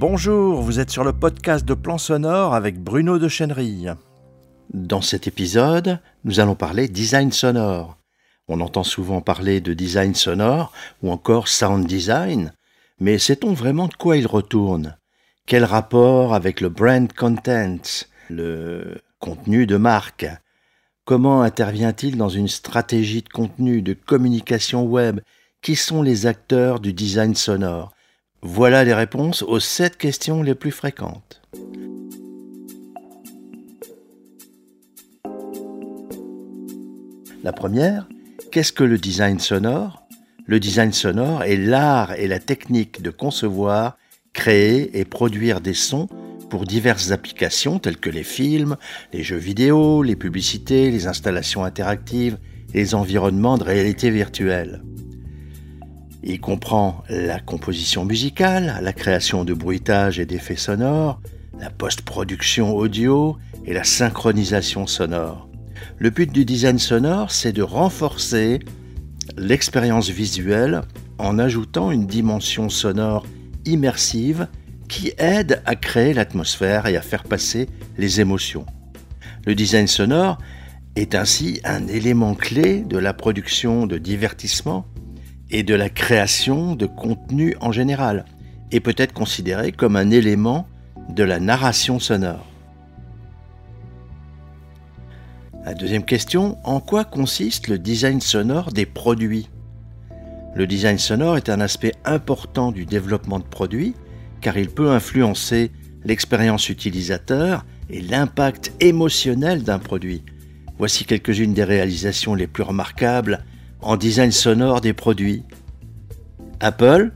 Bonjour, vous êtes sur le podcast de Plan Sonore avec Bruno de Chenerille. Dans cet épisode, nous allons parler design sonore. On entend souvent parler de design sonore ou encore sound design, mais sait-on vraiment de quoi il retourne? Quel rapport avec le brand content, le contenu de marque? Comment intervient-il dans une stratégie de contenu, de communication web? Qui sont les acteurs du design sonore? Voilà les réponses aux sept questions les plus fréquentes. La première, qu'est-ce que le design sonore? Le design sonore est l'art et la technique de concevoir, créer et produire des sons pour diverses applications telles que les films, les jeux vidéo, les publicités, les installations interactives, les environnements de réalité virtuelle. Il comprend la composition musicale, la création de bruitages et d'effets sonores, la post-production audio et la synchronisation sonore. Le but du design sonore, c'est de renforcer l'expérience visuelle en ajoutant une dimension sonore immersive qui aide à créer l'atmosphère et à faire passer les émotions. Le design sonore est ainsi un élément clé de la production de divertissement et de la création de contenu en général, et peut être considéré comme un élément de la narration sonore. La deuxième question, en quoi consiste le design sonore des produits? Le design sonore est un aspect important du développement de produits car il peut influencer l'expérience utilisateur et l'impact émotionnel d'un produit. Voici quelques-unes des réalisations les plus remarquables en design sonore des produits. Apple,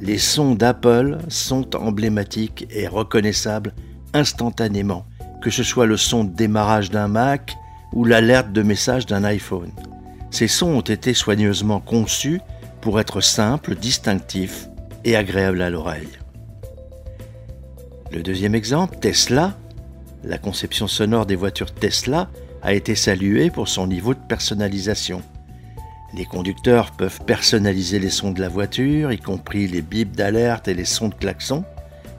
les sons d'Apple sont emblématiques et reconnaissables instantanément, que ce soit le son de démarrage d'un Mac ou l'alerte de message d'un iPhone. Ces sons ont été soigneusement conçus pour être simples, distinctifs et agréables à l'oreille. Le deuxième exemple, Tesla. La conception sonore des voitures Tesla a été saluée pour son niveau de personnalisation. Les conducteurs peuvent personnaliser les sons de la voiture, y compris les bips d'alerte et les sons de klaxon,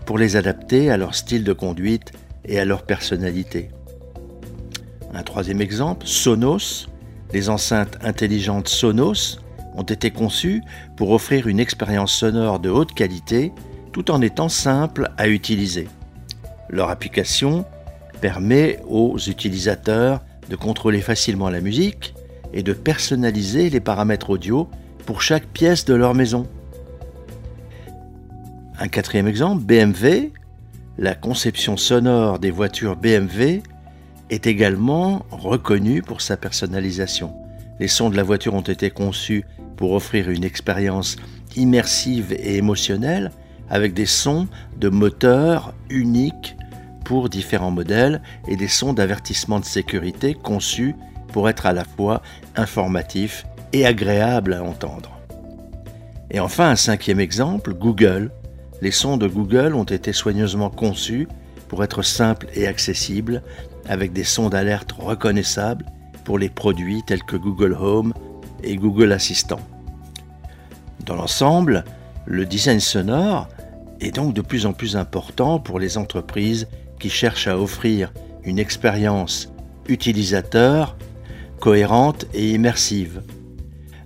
pour les adapter à leur style de conduite et à leur personnalité. Un troisième exemple, Sonos. Les enceintes intelligentes Sonos ont été conçues pour offrir une expérience sonore de haute qualité tout en étant simple à utiliser. Leur application permet aux utilisateurs de contrôler facilement la musique et de personnaliser les paramètres audio pour chaque pièce de leur maison. Un quatrième exemple, BMW. La conception sonore des voitures BMW est également reconnue pour sa personnalisation. Les sons de la voiture ont été conçus pour offrir une expérience immersive et émotionnelle avec des sons de moteur uniques pour différents modèles et des sons d'avertissement de sécurité conçus pour être à la fois informatifs et agréables à entendre. Et enfin, un cinquième exemple, Google. Les sons de Google ont été soigneusement conçus pour être simples et accessibles, avec des sons d'alerte reconnaissables pour les produits tels que Google Home et Google Assistant. Dans l'ensemble, le design sonore est donc de plus en plus important pour les entreprises qui cherchent à offrir une expérience utilisateur cohérente et immersive.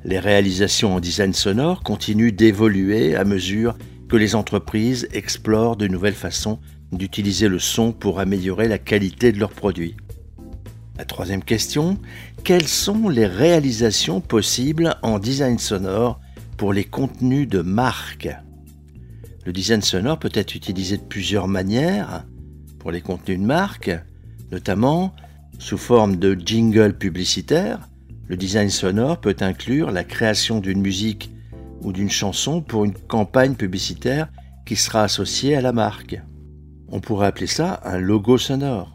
Les réalisations en design sonore continuent d'évoluer à mesure que les entreprises explorent de nouvelles façons d'utiliser le son pour améliorer la qualité de leurs produits. La troisième question, quelles sont les réalisations possibles en design sonore pour les contenus de marque? Le design sonore peut être utilisé de plusieurs manières pour les contenus de marque, notamment sous forme de jingle publicitaire. Le design sonore peut inclure la création d'une musique ou d'une chanson pour une campagne publicitaire qui sera associée à la marque. On pourrait appeler ça un logo sonore.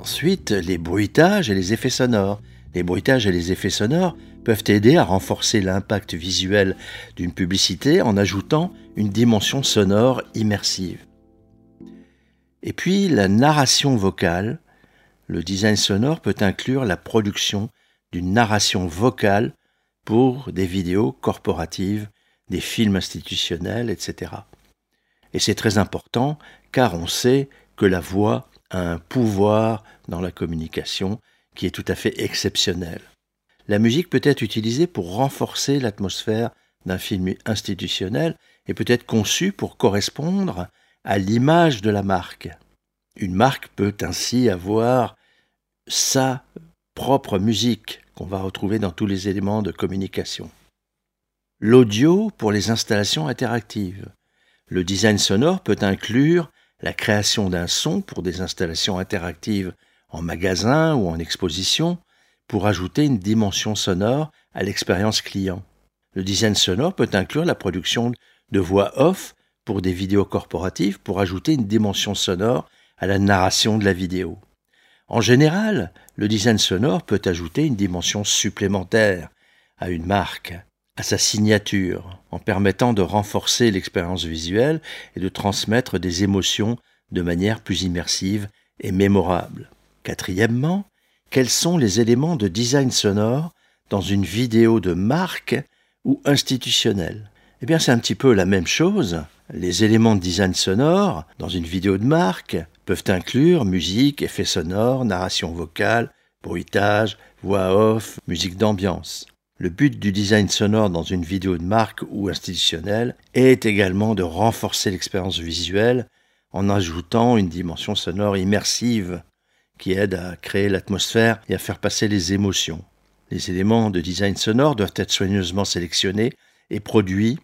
Ensuite, les bruitages et les effets sonores. Les bruitages et les effets sonores peuvent aider à renforcer l'impact visuel d'une publicité en ajoutant une dimension sonore immersive. Et puis la narration vocale. Le design sonore peut inclure la production d'une narration vocale pour des vidéos corporatives, des films institutionnels, etc. Et c'est très important car on sait que la voix a un pouvoir dans la communication qui est tout à fait exceptionnel. La musique peut être utilisée pour renforcer l'atmosphère d'un film institutionnel et peut être conçue pour correspondre à l'image de la marque. Une marque peut ainsi avoir sa propre musique qu'on va retrouver dans tous les éléments de communication. L'audio pour les installations interactives. Le design sonore peut inclure la création d'un son pour des installations interactives en magasin ou en exposition pour ajouter une dimension sonore à l'expérience client. Le design sonore peut inclure la production de voix off pour des vidéos corporatives pour ajouter une dimension sonore à la narration de la vidéo. En général, le design sonore peut ajouter une dimension supplémentaire à une marque, à sa signature, en permettant de renforcer l'expérience visuelle et de transmettre des émotions de manière plus immersive et mémorable. Quatrièmement, quels sont les éléments de design sonore dans une vidéo de marque ou institutionnelle? Eh bien, c'est un petit peu la même chose. Les éléments de design sonore dans une vidéo de marque peuvent inclure musique, effets sonores, narration vocale, bruitage, voix off, musique d'ambiance. Le but du design sonore dans une vidéo de marque ou institutionnelle est également de renforcer l'expérience visuelle en ajoutant une dimension sonore immersive qui aide à créer l'atmosphère et à faire passer les émotions. Les éléments de design sonore doivent être soigneusement sélectionnés et produits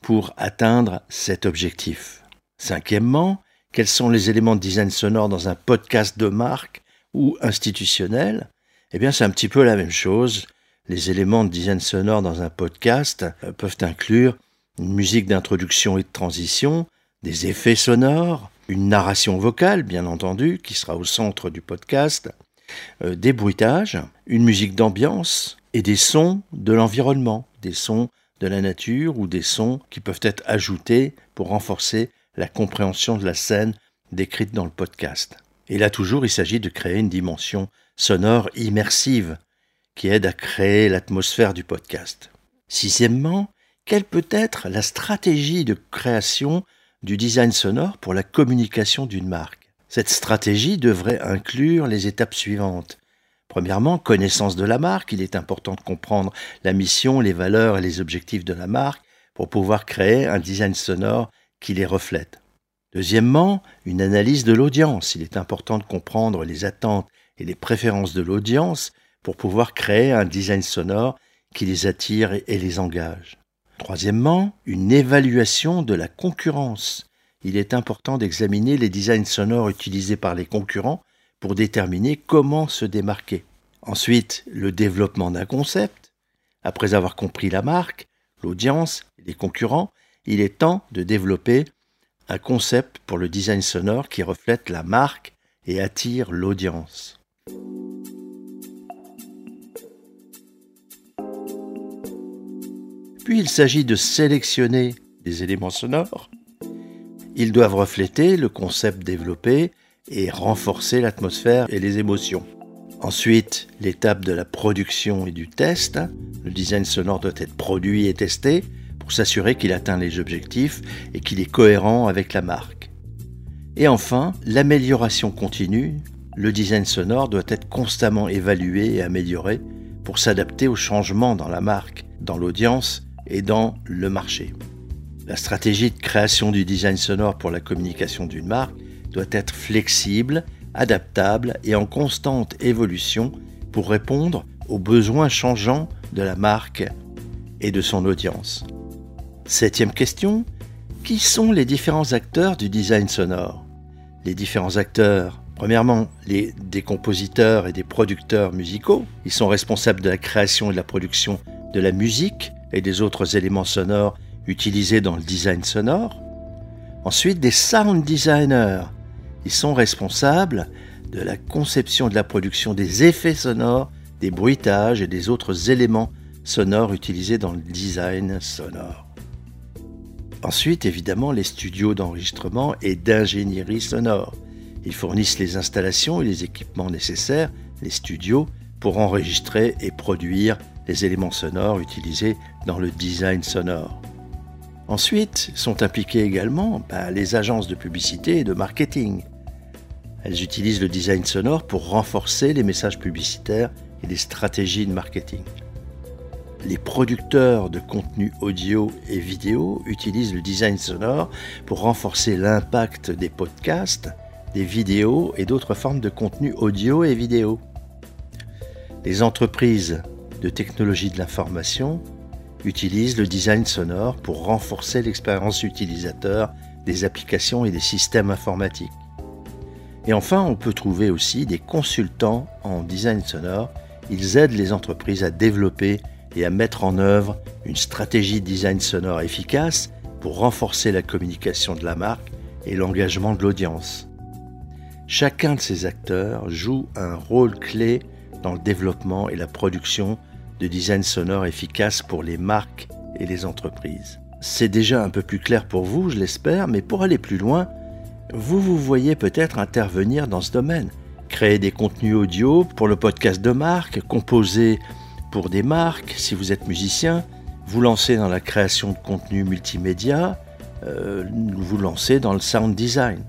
pour atteindre cet objectif. Cinquièmement, quels sont les éléments de design sonore dans un podcast de marque ou institutionnel? Eh bien, c'est un petit peu la même chose. Les éléments de design sonore dans un podcast euh, peuvent inclure une musique d'introduction et de transition, des effets sonores, une narration vocale, bien entendu, qui sera au centre du podcast, euh, des bruitages, une musique d'ambiance et des sons de l'environnement, des sons de la nature ou des sons qui peuvent être ajoutés pour renforcer la compréhension de la scène décrite dans le podcast. Et là toujours, il s'agit de créer une dimension sonore immersive qui aide à créer l'atmosphère du podcast. Sixièmement, quelle peut être la stratégie de création du design sonore pour la communication d'une marque? Cette stratégie devrait inclure les étapes suivantes. Premièrement, connaissance de la marque. Il est important de comprendre la mission, les valeurs et les objectifs de la marque pour pouvoir créer un design sonore qui les reflète. Deuxièmement, une analyse de l'audience. Il est important de comprendre les attentes et les préférences de l'audience pour pouvoir créer un design sonore qui les attire et les engage. Troisièmement, une évaluation de la concurrence. Il est important d'examiner les designs sonores utilisés par les concurrents pour déterminer comment se démarquer. Ensuite, le développement d'un concept. Après avoir compris la marque, l'audience les concurrents, il est temps de développer un concept pour le design sonore qui reflète la marque et attire l'audience. Puis il s'agit de sélectionner des éléments sonores. Ils doivent refléter le concept développé et renforcer l'atmosphère et les émotions. Ensuite, l'étape de la production et du test. Le design sonore doit être produit et testé s'assurer qu'il atteint les objectifs et qu'il est cohérent avec la marque. Et enfin, l'amélioration continue. Le design sonore doit être constamment évalué et amélioré pour s'adapter aux changements dans la marque, dans l'audience et dans le marché. La stratégie de création du design sonore pour la communication d'une marque doit être flexible, adaptable et en constante évolution pour répondre aux besoins changeants de la marque et de son audience. Septième question, qui sont les différents acteurs du design sonore? Les différents acteurs, premièrement, les, des compositeurs et des producteurs musicaux. Ils sont responsables de la création et de la production de la musique et des autres éléments sonores utilisés dans le design sonore. Ensuite, des sound designers. Ils sont responsables de la conception de la production des effets sonores, des bruitages et des autres éléments sonores utilisés dans le design sonore. Ensuite, évidemment, les studios d'enregistrement et d'ingénierie sonore. Ils fournissent les installations et les équipements nécessaires, les studios, pour enregistrer et produire les éléments sonores utilisés dans le design sonore. Ensuite, sont impliquées également bah, les agences de publicité et de marketing. Elles utilisent le design sonore pour renforcer les messages publicitaires et les stratégies de marketing. Les producteurs de contenu audio et vidéo utilisent le design sonore pour renforcer l'impact des podcasts, des vidéos et d'autres formes de contenu audio et vidéo. Les entreprises de technologie de l'information utilisent le design sonore pour renforcer l'expérience utilisateur des applications et des systèmes informatiques. Et enfin, on peut trouver aussi des consultants en design sonore. Ils aident les entreprises à développer et à mettre en œuvre une stratégie de design sonore efficace pour renforcer la communication de la marque et l'engagement de l'audience. Chacun de ces acteurs joue un rôle clé dans le développement et la production de design sonore efficace pour les marques et les entreprises. C'est déjà un peu plus clair pour vous, je l'espère, mais pour aller plus loin, vous vous voyez peut-être intervenir dans ce domaine. Créer des contenus audio pour le podcast de marque, composer pour des marques, si vous êtes musicien, vous lancer dans la création de contenus multimédia, euh, vous lancer dans le sound design.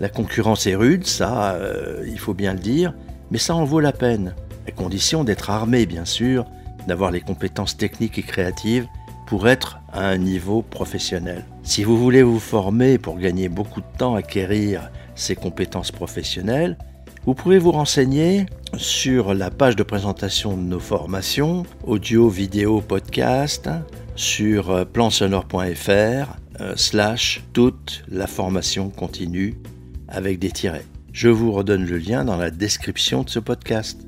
La concurrence est rude, ça, euh, il faut bien le dire, mais ça en vaut la peine à condition d'être armé bien sûr, d'avoir les compétences techniques et créatives pour être à un niveau professionnel. Si vous voulez vous former pour gagner beaucoup de temps, acquérir ces compétences professionnelles, vous pouvez vous renseigner sur la page de présentation de nos formations, audio, vidéo, podcast, sur euh, plansonore.fr euh, slash toute la formation continue avec des tirets. Je vous redonne le lien dans la description de ce podcast.